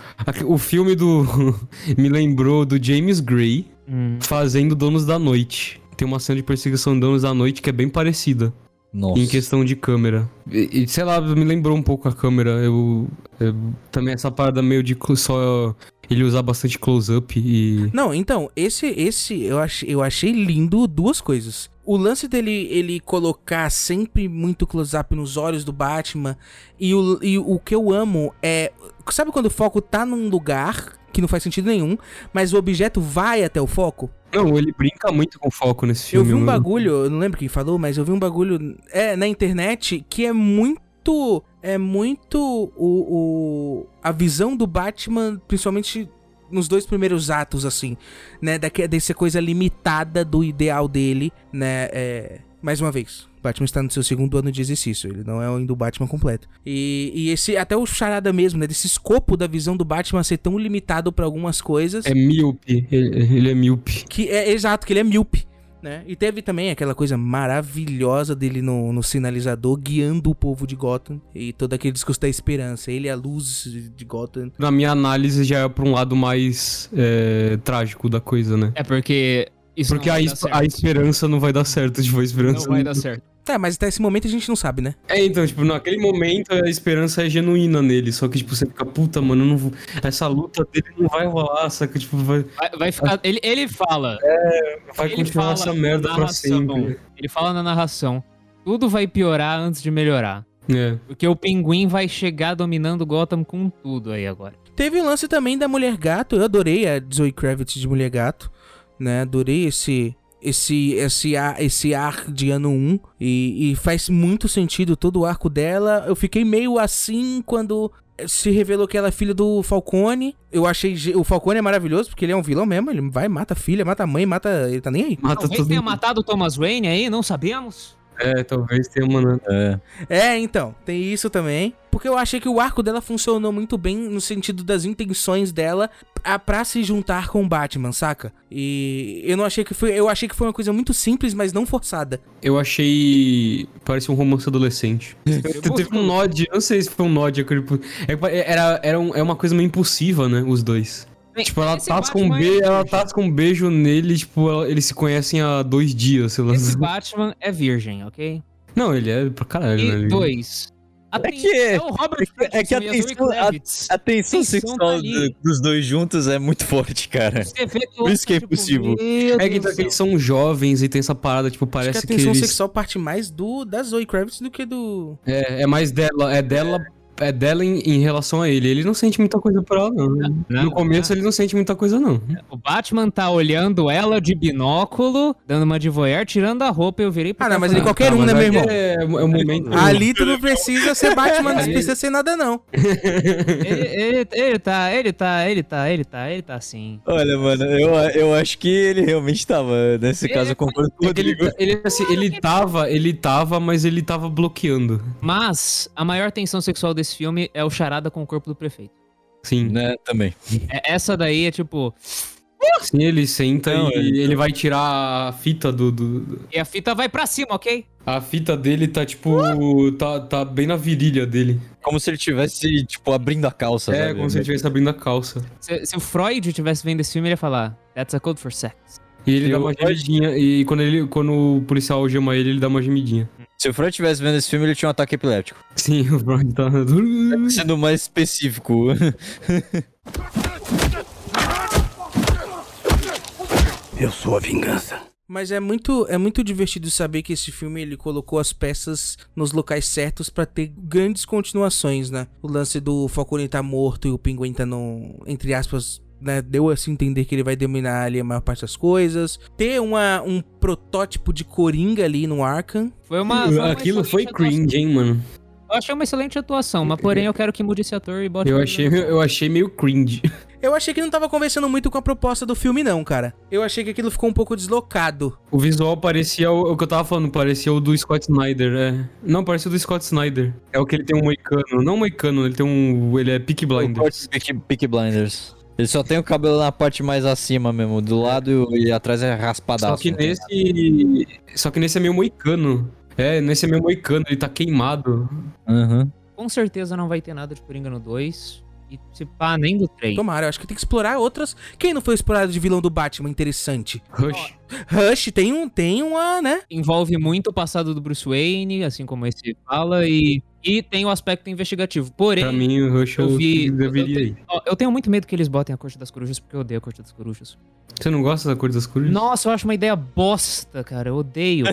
O filme do. me lembrou do James Gray Hum. fazendo Donos da Noite. Tem uma cena de perseguição Donos da Noite que é bem parecida. Nossa. em questão de câmera. E, e, sei lá, me lembrou um pouco a câmera. Eu, eu- também essa parada meio de só ele usar bastante close-up e. Não, então, esse, esse eu, ach, eu achei lindo duas coisas. O lance dele ele colocar sempre muito close-up nos olhos do Batman. E o, e o que eu amo é. Sabe quando o foco tá num lugar que não faz sentido nenhum, mas o objeto vai até o foco? Não, ele brinca muito com foco nesse Eu filme. vi um bagulho, eu não lembro quem falou, mas eu vi um bagulho é, na internet que é muito. É muito o, o- a visão do Batman, principalmente nos dois primeiros atos, assim, né? Daque, dessa coisa limitada do ideal dele, né? É, mais uma vez. Batman está no seu segundo ano de exercício, ele não é ainda o Batman completo. E, e esse, até o charada mesmo, né? Desse escopo da visão do Batman ser tão limitado pra algumas coisas. É míope. Ele, ele é míope. Que é exato, que ele é míope. Né? E teve também aquela coisa maravilhosa dele no, no sinalizador guiando o povo de Gotham e todo aquele discurso da esperança. Ele é a luz de Gotham. Na minha análise já é pra um lado mais é, trágico da coisa, né? É porque. Isso Porque a, certo. a esperança não vai dar certo, tipo, a esperança Não vai dar certo. Tá, mas até esse momento a gente não sabe, né? É, então, tipo, naquele momento a esperança é genuína nele, só que, tipo, você fica, puta, mano, eu não vou- essa luta dele não vai rolar, saca? Tipo, vai, Vai, vai ficar. Ele, ele fala. vai ele continuar fala essa merda na pra narração, sempre. Ele fala na narração. Tudo vai piorar antes de melhorar. É. Porque o pinguim vai chegar dominando Gotham com tudo aí agora. Teve o lance também da Mulher Gato. Eu adorei a Zoe Kravitz de Mulher Gato, né? Adorei esse esse esse ar, esse ar de ano 1 e, e faz muito sentido todo o arco dela. Eu fiquei meio assim quando se revelou que ela é filha do Falcone. Eu achei o Falcone é maravilhoso porque ele é um vilão mesmo, ele vai mata a filha, mata a mãe, mata, ele tá nem aí. Mata Talvez todo tenha mundo. matado o Thomas Wayne aí, não sabemos. É, talvez tenha uma. É. É, então, tem isso também. Porque eu achei que o arco dela funcionou muito bem no sentido das intenções dela a, pra se juntar com o Batman, saca? E eu não achei que foi. Eu achei que foi uma coisa muito simples, mas não forçada. Eu achei. Parece um romance adolescente. Teve um nod, não sei se foi um nod. é que Era, era um- é uma coisa meio impulsiva, né? Os dois. Bem, Tipo, ela esse tasca um Batman é beijo, ela virgem. tasca um beijo nele, tipo, ela- eles se conhecem há dois dias, sei lá. Esse Batman é virgem, ok? Não, ele é pra caralho, né? E dois. A É ten- que- é é que a tensão- a-. A tensão Tensão sexual tá do- dos dois juntos é muito forte, cara. Que Por isso que é tipo, impossível. É que, então, que eles são jovens e tem essa parada, tipo, Acho parece que que, a tensão eles... sexual parte mais do da Zoe Kravitz do que do. É, é mais dela, é dela, é dela em, em relação a ele. Ele não sente muita coisa por ela, não. Não, no começo ele não sente muita coisa, não. O Batman tá olhando ela de binóculo, dando uma de voyeur, tirando a roupa e eu virei pra Ah, não, mas ele qualquer Tá, um, né, meu irmão? É, é um momento... Ali tu não precisa ser Batman, não precisa ser nada, não. ele, ele, ele tá, ele tá, ele tá, ele tá, ele tá assim. Olha, mano, eu, eu acho que ele realmente tava. Nesse Ele- caso, eu concordo com o É Rodrigo. ele, assim, ele tava, ele tava, mas ele tava bloqueando. Mas a maior tensão sexual desse filme é o charada com o corpo do prefeito. Sim. Né, também. É- essa daí é tipo. Sim, ele senta Não, e ele- ele vai tirar a fita do, do- do- E a fita vai pra cima, ok? A fita dele tá, tipo, tá, tá bem na virilha dele. Como se ele tivesse, tipo, abrindo a calça, É, sabe? como se ele estivesse abrindo a calça. Se, se o Freud tivesse vendo esse filme, ele ia falar: That's a code for sex. E ele Eu- dá uma gemidinha. E quando, ele, quando o policial algema ele, ele dá uma gemidinha. Se o Freud tivesse vendo esse filme, ele tinha um ataque epiléptico. Sim, o Brian tá. Sendo mais específico. Eu sou a vingança. Mas é muito, é muito divertido saber que esse filme ele colocou as peças nos locais certos pra ter grandes continuações, né? O lance do Falcone tá morto e o Pinguim tá no, entre aspas, né, deu assim entender que ele vai dominar ali a maior parte das coisas. Ter uma, um protótipo de Coringa ali no Arkham. Foi uma. foi uma Aquilo foi atuação. cringe, hein, mano. Eu achei uma excelente atuação, mas porém eu quero que mude esse ator e bote Eu achei, no- eu achei meio cringe. Eu achei que não tava conversando muito com a proposta do filme não, cara. Eu achei que aquilo ficou um pouco deslocado. O visual parecia o, o que eu tava falando, parecia o do Scott Snyder, é. Não, parecia o do Scott Snyder. É o que ele tem um moicano. Não moicano, ele tem um. Ele é Peaky Blinders. Peaky Blinders. Ele só tem o cabelo na parte mais acima mesmo, do lado e atrás é raspadaço. Só que nesse. Só que nesse é meio moicano. É, nesse é meio moicano, ele tá queimado. Uhum. Com certeza não vai ter nada de Coringa no 2. E se pá, nem do 3. Tomara, eu acho que tem que explorar outras. Quem não foi explorado de vilão do Batman interessante? Rush. Rush tem um, tem uma, né? Envolve muito o passado do Bruce Wayne, assim como esse fala, e, e tem o aspecto investigativo. Porém, Pra mim, o Rush é eu vi. deveria eu, ir. tenho, eu tenho muito medo que eles botem a Corte das Corujas, porque eu odeio a Corte das Corujas. Você não gosta da cor das cores? Nossa, eu acho uma ideia bosta, cara. Eu odeio.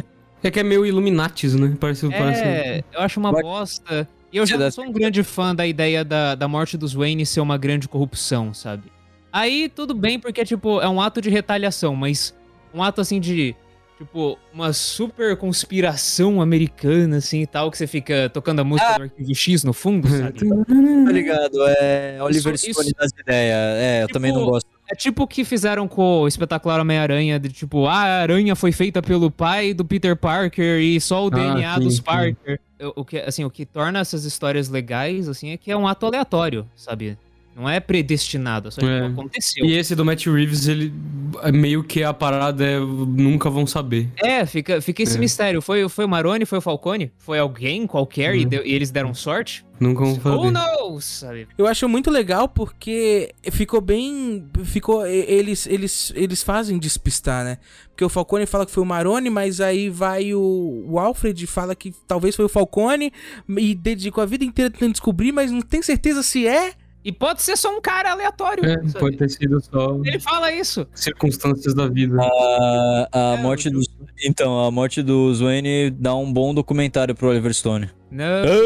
É que é meio Illuminatis, né? Parece, parece... É, eu acho uma bosta. E eu já não sou um grande fã da ideia da, da morte dos Wayne ser uma grande corrupção, sabe? Aí tudo bem, porque, tipo, é um ato de retaliação, mas um ato assim de. Tipo, uma super conspiração americana, assim e tal, que você fica tocando a música do arquivo X no fundo, sabe? Tá ligado? É Oliver Isso- Stone isso- das ideias. É, eu Tipo, também não gosto. É tipo o que fizeram com o espetacular Homem-Aranha, de tipo, ah, a aranha foi feita pelo pai do Peter Parker e só o DNA sim, dos. Parker. O, o que, assim, o que torna essas histórias legais, assim, é que é um ato aleatório, sabe? Não é predestinado, só É. aconteceu. E esse do Matt Reeves, ele é meio que a parada é nunca vão saber. É, fica, fica esse É. mistério. Foi, foi o Maroni, foi o Falcone? Foi alguém qualquer e, Uhum. deu- e eles deram sorte? Nunca vão saber. Ou não, sabe? Eu acho muito legal porque ficou bem. Ficou. Eles, eles, eles fazem despistar, né? Porque o Falcone fala que foi o Maroni, mas aí vai o, o Alfred e fala que talvez foi o Falcone e dedicou a vida inteira tentando descobrir, mas não tem certeza se é. E pode ser só um cara aleatório. É, sabe? pode ter sido só Ele fala isso. circunstâncias da vida. A, a É, morte dos. Então, a morte do Wayne dá um bom documentário pro Oliver Stone. Não.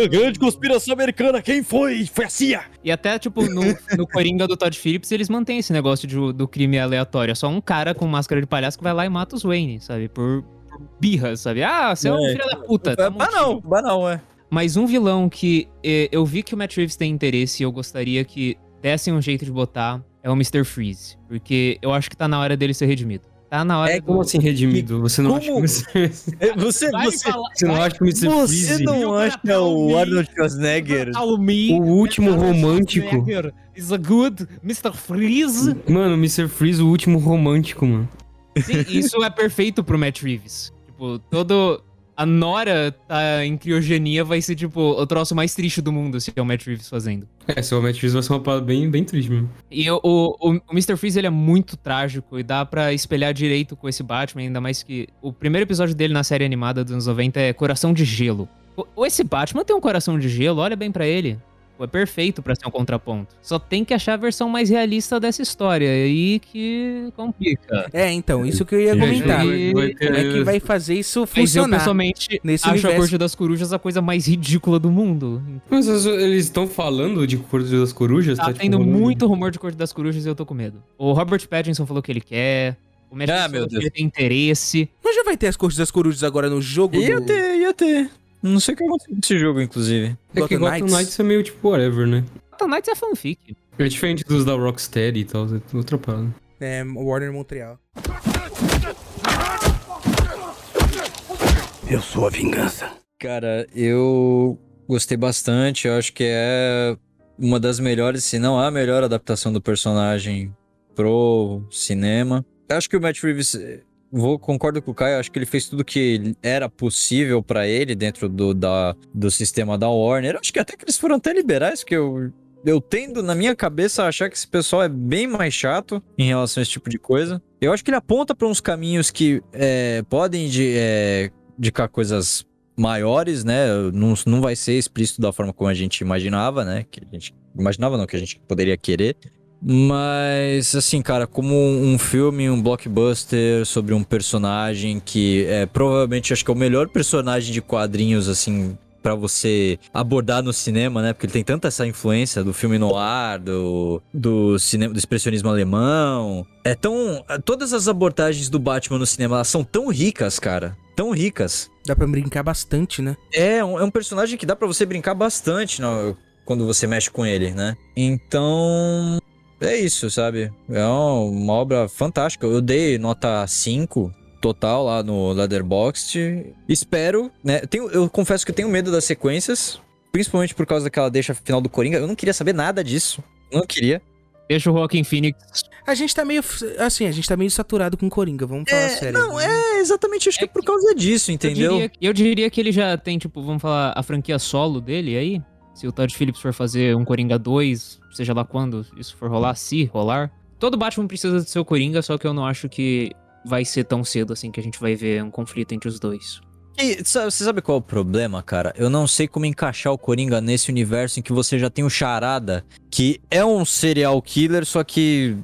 grande conspiração americana, quem foi? Foi a CIA! E até, tipo, no, no Coringa do Todd Phillips, eles mantêm esse negócio de- do crime aleatório. É só um cara com máscara de palhaço que vai lá e mata os Wayne, sabe? Por, por birra, sabe? Ah, você é, um É. filho da puta. É, um banal, banal, é. Mas um vilão que eh, eu vi que o Matt Reeves tem interesse e eu gostaria que dessem um jeito de botar é o Mr. Freeze. Porque eu acho que tá na hora dele ser redimido. Tá na hora É, do... Como assim redimido? Você não Como? acha que você, Você, Vai você, falar- você não acha que o Mr. você Freeze, não acha o Arnold Schwarzenegger? Me o último romântico? Is a good Mr. Freeze. Mano, o Mr. Freeze, o último romântico, mano. Sim, isso é perfeito pro Matt Reeves. Tipo, todo. A Nora tá em criogenia vai ser, tipo, o troço mais triste do mundo se é o Matt Reeves fazendo. É, se o Matt Freeze vai ser uma parada bem, bem triste mesmo. E o, o, o Mr. Freeze, ele é muito trágico e dá pra espelhar direito com esse Batman, ainda mais que o primeiro episódio dele na série animada dos anos 90 é Coração de Gelo. O, esse Batman tem um coração de gelo, olha bem pra ele. É perfeito pra ser um contraponto. Só tem que achar a versão mais realista dessa história. É aí que complica. É, então, isso que eu ia comentar. Como é que vai fazer isso Mas eu, funcionar? pessoalmente, nesse acho a universo. Corte das Corujas a coisa mais ridícula do mundo. Mas as- eles estão falando de Corte das Corujas? Tá tipo, tendo rolando- muito rumor de Corte das Corujas e eu tô com medo. O Robert Pattinson falou que ele quer. O Matt Ah, meu falou que Deus. ele tem interesse. Mas já vai ter as Cortes das Corujas agora no jogo Ia do... ter, ia ter. Não sei o que aconteceu com esse jogo, inclusive. É que Gotham Knights. Knights é meio tipo whatever, né? Gotham Knights é fanfic. É diferente dos da Rocksteady e tal, é outra parada. É, Warner Montreal. Eu sou a vingança. Cara, eu gostei bastante. Eu acho que é uma das melhores, se não a melhor adaptação do personagem pro cinema. Eu acho que o Matt Reeves, vou concordo com o Caio, acho que ele fez tudo que era possível pra ele dentro do, da, do sistema da Warner. Acho que até que eles foram até liberais, porque eu eu tendo na minha cabeça a achar que esse pessoal é bem mais chato em relação a esse tipo de coisa. Eu acho que ele aponta pra uns caminhos que é, podem de, é, indicar coisas maiores, né? Não, não vai ser explícito da forma como a gente imaginava, né? Que a gente imaginava não, que a gente poderia querer. Mas, assim, cara, como um filme, um blockbuster sobre um personagem que é provavelmente, acho que é o melhor personagem de quadrinhos, assim, pra você abordar no cinema, né? Porque ele tem tanta essa influência do filme noir, do, do cinema, do expressionismo alemão. É tão. Todas as abordagens do Batman no cinema, elas são tão ricas, cara. Tão ricas. Dá pra brincar bastante, né? É um, é um personagem que dá pra você brincar bastante no- quando você mexe com ele, né? Então. É isso, sabe? É uma, obra fantástica. Eu dei nota 5 total lá no Leatherboxd. Espero, né? Tenho, eu confesso que eu tenho medo das sequências. Principalmente por causa daquela deixa final do Coringa. Eu não queria saber nada disso. Não queria. Deixa o Joaquin Phoenix. A gente tá meio. Assim, a gente tá meio saturado com Coringa, vamos falar É, sério. não, é exatamente. Acho que é por causa disso, Eu entendeu? diria, eu diria que ele já tem, tipo, vamos falar, a franquia solo dele aí. Se o Todd Phillips for fazer um Coringa 2, seja lá quando isso for rolar, se rolar. Todo Batman precisa do seu Coringa, só que eu não acho que vai ser tão cedo assim que a gente vai ver um conflito entre os dois. E você sabe qual é o problema, cara? Eu não sei como encaixar o Coringa nesse universo em que você já tem o Charada, que é um serial killer, só que.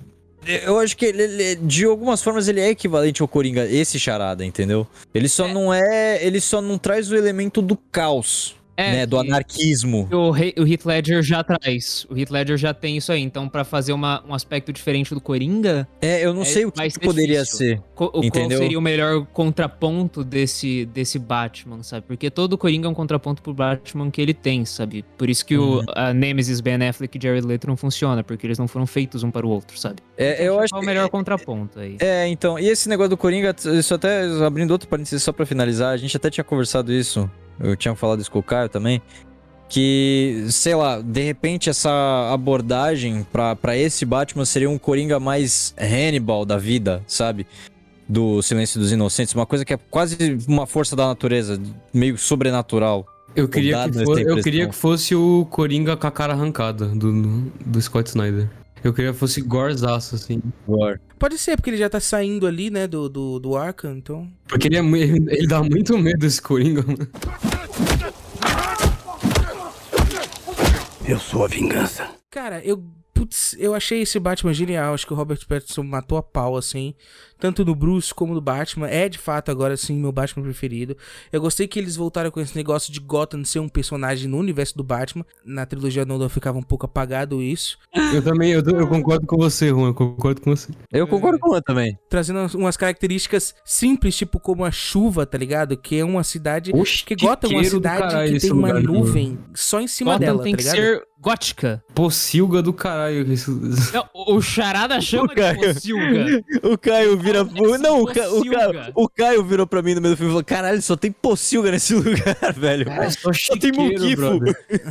Eu acho que ele, ele- de algumas formas ele é equivalente ao Coringa, esse Charada, entendeu? Ele só É. não é. Ele só não traz o elemento do caos, né? Do anarquismo. O, o Heath Ledger já traz. O Heath Ledger já tem isso aí. Então, pra fazer uma- um aspecto diferente do Coringa, É, eu não É, sei o que, que ser poderia difícil. ser. co- o qual Entendeu? seria o melhor contraponto desse, desse Batman, sabe? Porque todo Coringa é um contraponto pro Batman que ele tem, sabe? Por isso que Uhum. o a Nemesis, Ben Affleck e Jared Leto não funciona, porque eles não foram feitos um para o outro, sabe? É, eu acho Qual é o melhor contraponto aí? É, então, e esse negócio do Coringa, isso até, abrindo outro parênteses só pra finalizar, a gente até tinha conversado isso, eu tinha falado isso com o Caio também, que, sei lá, de repente essa abordagem pra, pra esse Batman seria um Coringa mais Hannibal da vida, sabe? Do Silêncio dos Inocentes, uma coisa que é quase uma força da natureza, meio sobrenatural. Eu queria, que fosse, eu queria que fosse o Coringa com a cara arrancada do, do Scott Snyder. Eu queria que fosse gorzaço, assim. War. Pode ser, porque ele já tá saindo ali, né, do, do, do Arkham, então... Porque ele, é, ele dá muito medo, esse Coringa. mano. Eu sou a vingança. Cara, eu... Putz, eu achei esse Batman genial. Acho que o Robert Pattinson matou a pau, assim. Tanto no Bruce como no Batman. É, de fato, agora sim, meu Batman preferido. Eu gostei que eles voltaram com esse negócio de Gotham ser um personagem no universo do Batman. Na trilogia Nolan ficava um pouco apagado isso. Eu também, eu, eu concordo com você, Juan, eu concordo com você. Eu concordo com o também. Trazendo umas- características simples, tipo como a chuva, tá ligado? Que é uma cidade... Oxe, Que Gotham é uma do cidade caralho que tem uma lugar, mano. nuvem só em cima Gotham dela, tem tá que ligado? ser gótica. Pocilga do caralho. Não, o Charada chama O Caio. de Pocilga. O Caio vira. Esse Não, o, Ca... o, Caio... pocilga. o Caio virou pra mim no meio do filme e falou: caralho, só tem pocilga nesse lugar, velho. É só Só tem muquifo.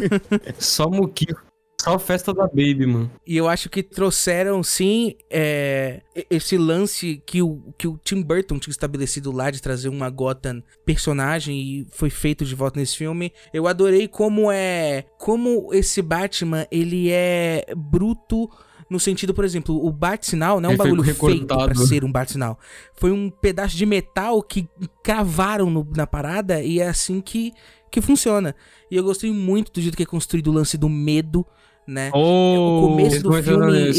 Só muquifo. Só festa da Baby, mano. E eu acho que trouxeram, sim, é, esse lance que o, que o Tim Burton tinha estabelecido lá de trazer uma Gotham personagem e foi feito de volta nesse filme. Eu adorei como é. Como esse Batman, ele é bruto. No sentido, por exemplo, o bate-sinal não é um Ele bagulho feito pra ser um bate-sinal. Foi um pedaço de metal que cravaram no- na parada e é assim que, que funciona. E eu gostei muito do jeito que é construído o lance do medo, né? Oh, o começo do começo é filme é maneiro.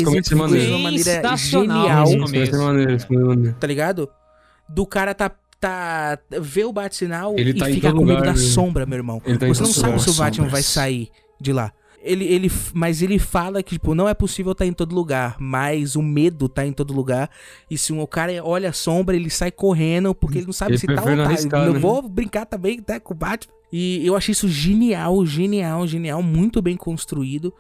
de uma maneira genial, vai vai tá ligado? Do cara tá tá vê o bate-sinal e tá fica com medo lugar, da né? sombra, meu irmão. Ele tá Você não sabe se o Batman vai sombras. sair de lá. Ele, ele, mas ele fala que, tipo, não é possível estar em todo lugar, mas o medo tá em todo lugar. E se um cara olha a sombra, ele sai correndo, porque ele não sabe Ele se tá ou tá. arriscar, Eu né? vou brincar também, tá, com o Batman. E eu achei isso genial, genial, genial, muito bem construído.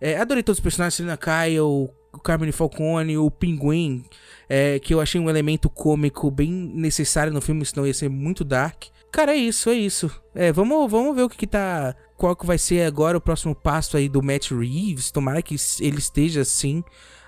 É, adorei todos os personagens, Selena Kyle, o Carmine Falcone, o Pinguim, é, que eu achei um elemento cômico bem necessário no filme, senão ia ser muito dark. Cara, é isso, é isso. É, vamos, vamos ver o que, que tá. Qual que vai ser agora o próximo passo aí do Matt Reeves. Tomara que ele esteja assim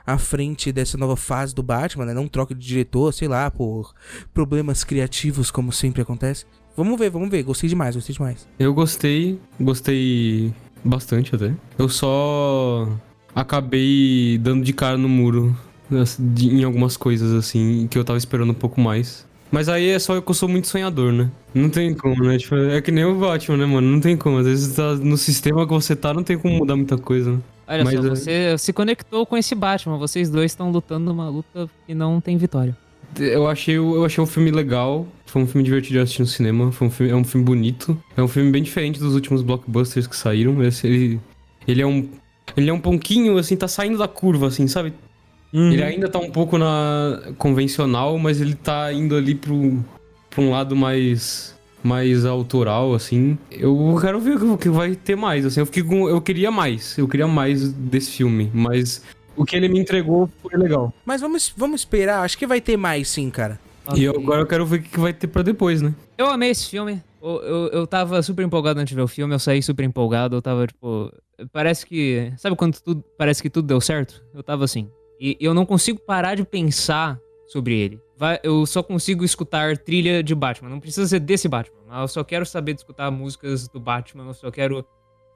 à frente dessa nova fase do Batman, né? Não troque de diretor, sei lá, por problemas criativos, como sempre acontece. Vamos ver, vamos ver. Gostei demais, gostei demais. Eu gostei, gostei bastante até. Eu só acabei dando de cara no muro assim, em algumas coisas assim que eu tava esperando um pouco mais. Mas aí é só eu que eu sou muito sonhador, né? Não tem como, né? Tipo, é que nem o Batman, né, mano? Não tem como. Às vezes tá no sistema que você tá, não tem como mudar muita coisa, né? Olha Mas, só, é- você se conectou com esse Batman. Vocês dois estão lutando uma luta que não tem vitória. Eu achei, o- eu achei um filme legal. Foi um filme divertido de assistir no cinema. Foi um filme, é um filme bonito. É um filme bem diferente dos últimos blockbusters que saíram. Esse, ele, ele é um. Ele é um pouquinho, assim, tá saindo da curva, assim, sabe? Ele ainda tá um pouco na convencional, mas ele tá indo ali pro, pra um lado mais mais autoral, assim. Eu quero ver o que vai ter mais, assim. Eu fiquei com, eu queria mais, eu queria mais desse filme, mas o que ele me entregou foi legal. Mas vamos, vamos esperar, acho que vai ter mais sim, cara. E eu- agora eu quero ver o que que vai ter pra depois, né? Eu amei esse filme. Eu, eu, eu tava super empolgado antes de ver o filme, eu saí super empolgado, eu tava, tipo. Parece que. Sabe quando tudo. Parece que tudo deu certo? Eu tava assim. E eu não consigo parar de pensar sobre ele. Vai, eu só consigo escutar trilha de Batman. Não precisa ser desse Batman. Mas eu só quero saber de escutar músicas do Batman. Eu só quero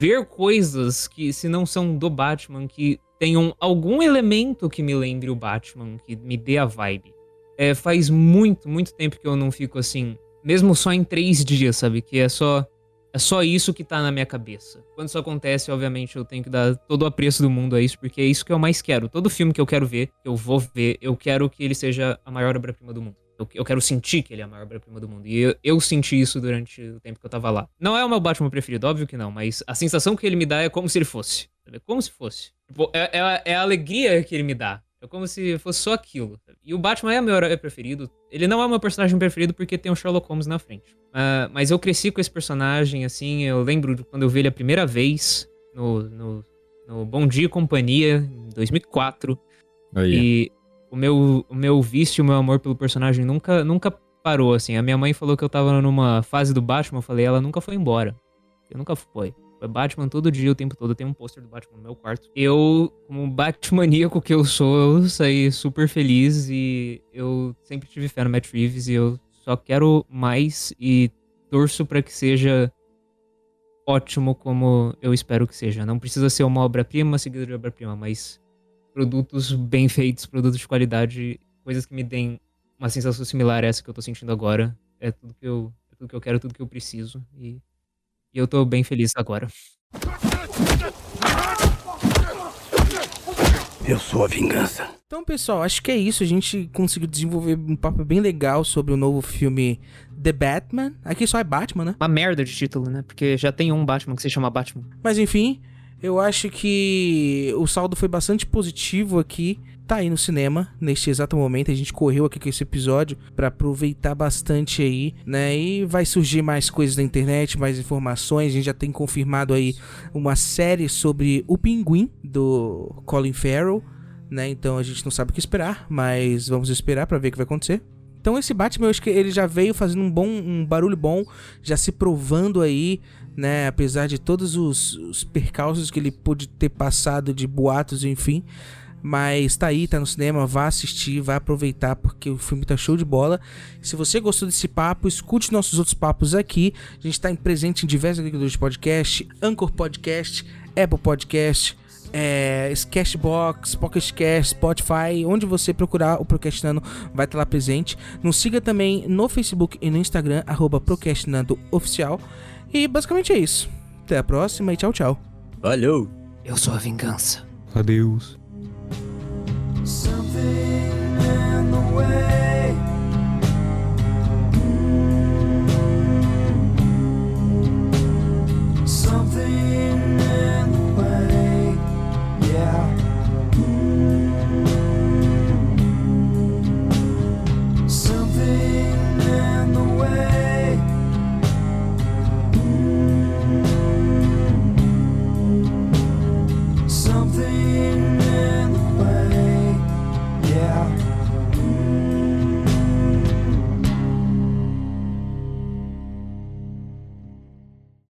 ver coisas que, se não são do Batman, que tenham algum elemento que me lembre o Batman, que me dê a vibe. É, faz muito, muito tempo que eu não fico assim, mesmo só em três dias, sabe? Que é só é só isso que tá na minha cabeça. Quando isso acontece, obviamente, eu tenho que dar todo o apreço do mundo a isso, porque é isso que eu mais quero. Todo filme que eu quero ver, eu vou ver, eu quero que ele seja a maior obra-prima do mundo. Eu, quero sentir que ele é a maior obra-prima do mundo. E eu, eu, senti isso durante o tempo que eu tava lá. Não é o meu Batman preferido, óbvio que não, mas a sensação que ele me dá é como se ele fosse. Como se fosse. Tipo, é, é, é a alegria que ele me dá. É como se fosse só aquilo. E o Batman é meu herói preferido. Ele não é o meu personagem preferido porque tem o Sherlock Holmes na frente. Uh, mas eu cresci com esse personagem, assim. Eu lembro de quando eu vi ele a primeira vez no, no, no Bom Dia e Companhia, em 2004. Oh, yeah. E o meu, o meu vício, o meu amor pelo personagem nunca, nunca parou, assim. A minha mãe falou que eu tava numa fase do Batman. Eu falei, ela nunca foi embora. Eu nunca fui. Batman todo dia, o tempo todo. Eu tenho um pôster do Batman no meu quarto. Eu, como Batmaníaco que eu sou, eu saí super feliz e eu sempre tive fé no Matt Reeves e eu só quero mais e torço para que seja ótimo como eu espero que seja. Não precisa ser uma obra-prima, seguida de obra-prima, mas produtos bem feitos, produtos de qualidade, coisas que me deem uma sensação similar a essa que eu tô sentindo agora. É tudo que eu, é tudo que eu quero, tudo que eu preciso. E e eu tô bem feliz agora. Eu sou a vingança. Então, pessoal, acho que é isso. A gente conseguiu desenvolver um papo bem legal sobre o novo filme The Batman. Aqui só é Batman, né? Uma merda de título, né? Porque já tem um Batman que se chama Batman. Mas enfim, eu acho que o saldo foi bastante positivo aqui tá aí no cinema neste exato momento. A gente correu aqui com esse episódio para aproveitar bastante aí, né? E vai surgir mais coisas na internet, mais informações. A gente já tem confirmado aí uma série sobre o Pinguim do Colin Farrell, né? Então a gente não sabe o que esperar, mas vamos esperar para ver o que vai acontecer. Então esse Batman, eu acho que ele já veio fazendo um bom, um barulho bom, já se provando aí, né? Apesar de todos os, os percalços que ele pôde ter passado de boatos, enfim. Mas tá aí, tá no cinema, vá assistir, vá aproveitar, porque o filme tá show de bola. Se você gostou desse papo, escute nossos outros papos aqui. A gente tá presente em diversos agregadores de podcast, Anchor Podcast, Apple Podcast, é, Cashbox, Pocket Cast, Spotify, onde você procurar o Procrastinando vai estar lá presente. Nos siga também no Facebook e no Instagram, arroba Oficial. E basicamente é isso. Até a próxima e tchau, tchau. Valeu! Eu sou a vingança. Adeus. Something in the way.